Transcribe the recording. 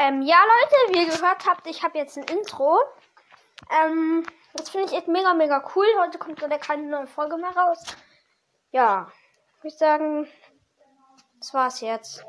Ähm, ja, Leute, wie ihr gehört habt, ich habe jetzt ein Intro. Ähm, das finde ich echt mega, mega cool. Heute kommt leider keine neue Folge mehr raus. Ja, würde ich sagen, das war's jetzt.